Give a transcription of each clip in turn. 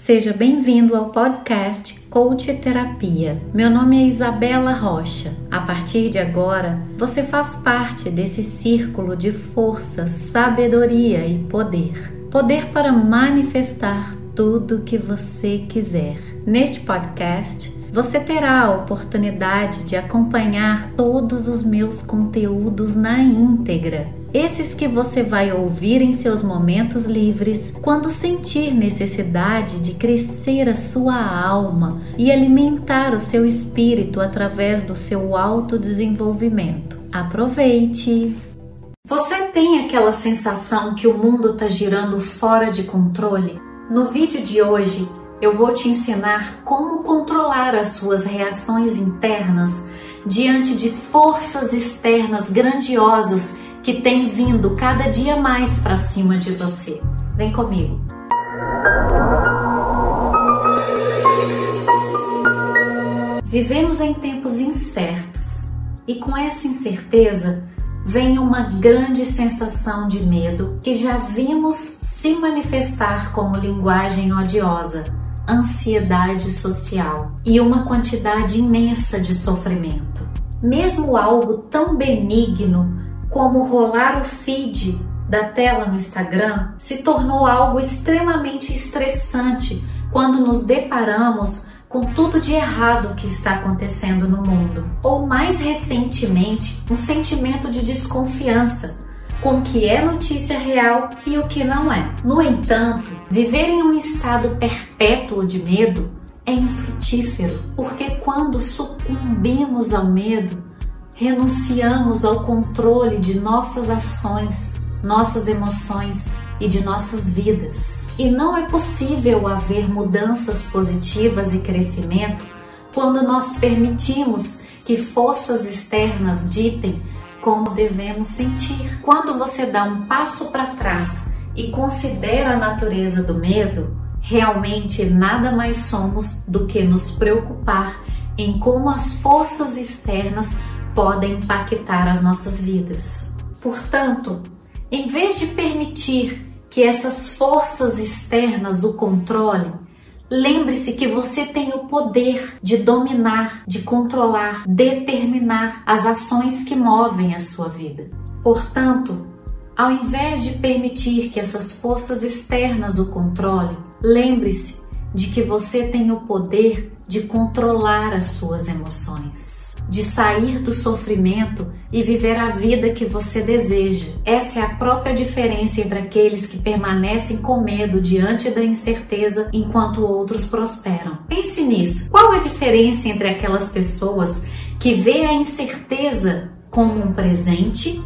Seja bem-vindo ao podcast Coach Terapia. Meu nome é Isabela Rocha. A partir de agora, você faz parte desse círculo de força, sabedoria e poder. Poder para manifestar tudo que você quiser. Neste podcast, você terá a oportunidade de acompanhar todos os meus conteúdos na íntegra. Esses que você vai ouvir em seus momentos livres, quando sentir necessidade de crescer a sua alma e alimentar o seu espírito através do seu autodesenvolvimento. Aproveite! Você tem aquela sensação que o mundo está girando fora de controle? No vídeo de hoje, eu vou te ensinar como controlar as suas reações internas diante de forças externas grandiosas que têm vindo cada dia mais para cima de você. Vem comigo. Vivemos em tempos incertos e com essa incerteza vem uma grande sensação de medo que já vimos se manifestar como linguagem odiosa ansiedade social e uma quantidade imensa de sofrimento. Mesmo algo tão benigno como rolar o feed da tela no Instagram se tornou algo extremamente estressante quando nos deparamos com tudo de errado que está acontecendo no mundo. Ou mais recentemente, um sentimento de desconfiança com o que é notícia real e o que não é. No entanto, viver em um estado perpétuo de medo é infrutífero, porque quando sucumbimos ao medo, renunciamos ao controle de nossas ações, nossas emoções e de nossas vidas. E não é possível haver mudanças positivas e crescimento quando nós permitimos que forças externas ditem como devemos sentir. Quando você dá um passo para trás e considera a natureza do medo, realmente nada mais somos do que nos preocupar em como as forças externas podem impactar as nossas vidas. Portanto, em vez de permitir que essas forças externas o controlem, Lembre-se que você tem o poder de dominar, de controlar, determinar as ações que movem a sua vida. Portanto, ao invés de permitir que essas forças externas o controlem, lembre-se de que você tem o poder de controlar as suas emoções, de sair do sofrimento e viver a vida que você deseja. Essa é a própria diferença entre aqueles que permanecem com medo diante da incerteza enquanto outros prosperam. Pense nisso. Qual a diferença entre aquelas pessoas que vê a incerteza como um presente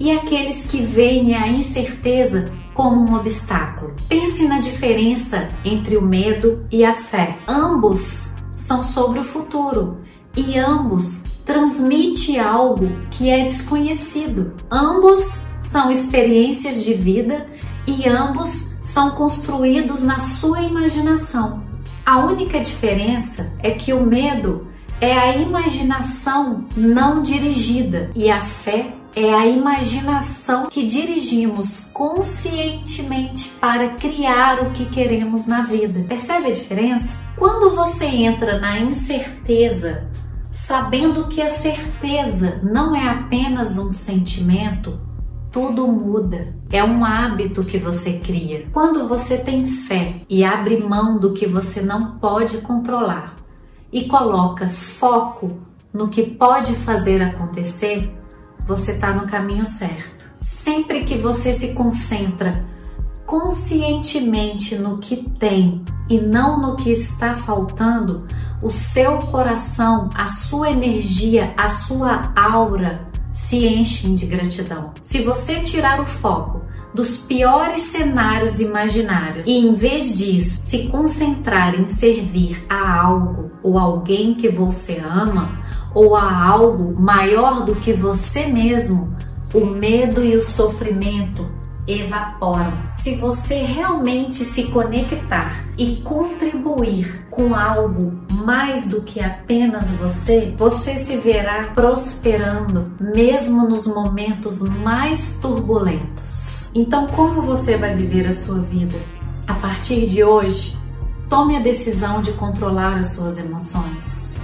e aqueles que veem a incerteza como um obstáculo. Pense na diferença entre o medo e a fé. Ambos são sobre o futuro e ambos transmite algo que é desconhecido. Ambos são experiências de vida e ambos são construídos na sua imaginação. A única diferença é que o medo é a imaginação não dirigida e a fé é a imaginação que dirigimos conscientemente para criar o que queremos na vida. Percebe a diferença? Quando você entra na incerteza, sabendo que a certeza não é apenas um sentimento, tudo muda. É um hábito que você cria. Quando você tem fé e abre mão do que você não pode controlar e coloca foco no que pode fazer acontecer, você está no caminho certo. Sempre que você se concentra conscientemente no que tem e não no que está faltando, o seu coração, a sua energia, a sua aura se enchem de gratidão. Se você tirar o foco dos piores cenários imaginários e, em vez disso, se concentrar em servir a algo ou alguém que você ama, ou a algo maior do que você mesmo, o medo e o sofrimento evaporam. Se você realmente se conectar e contribuir com algo mais do que apenas você, você se verá prosperando mesmo nos momentos mais turbulentos. Então, como você vai viver a sua vida? A partir de hoje, Tome a decisão de controlar as suas emoções.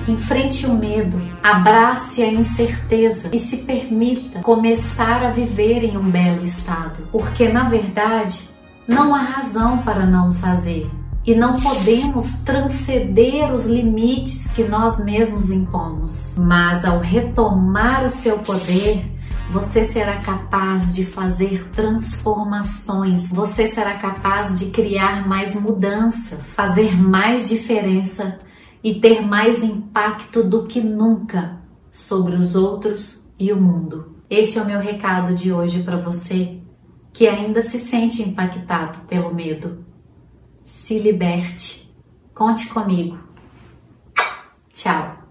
Enfrente o medo, abrace a incerteza e se permita começar a viver em um belo estado, porque na verdade não há razão para não fazer e não podemos transcender os limites que nós mesmos impomos. Mas ao retomar o seu poder, você será capaz de fazer transformações, você será capaz de criar mais mudanças, fazer mais diferença e ter mais impacto do que nunca sobre os outros e o mundo. Esse é o meu recado de hoje para você que ainda se sente impactado pelo medo. Se liberte. Conte comigo. Tchau.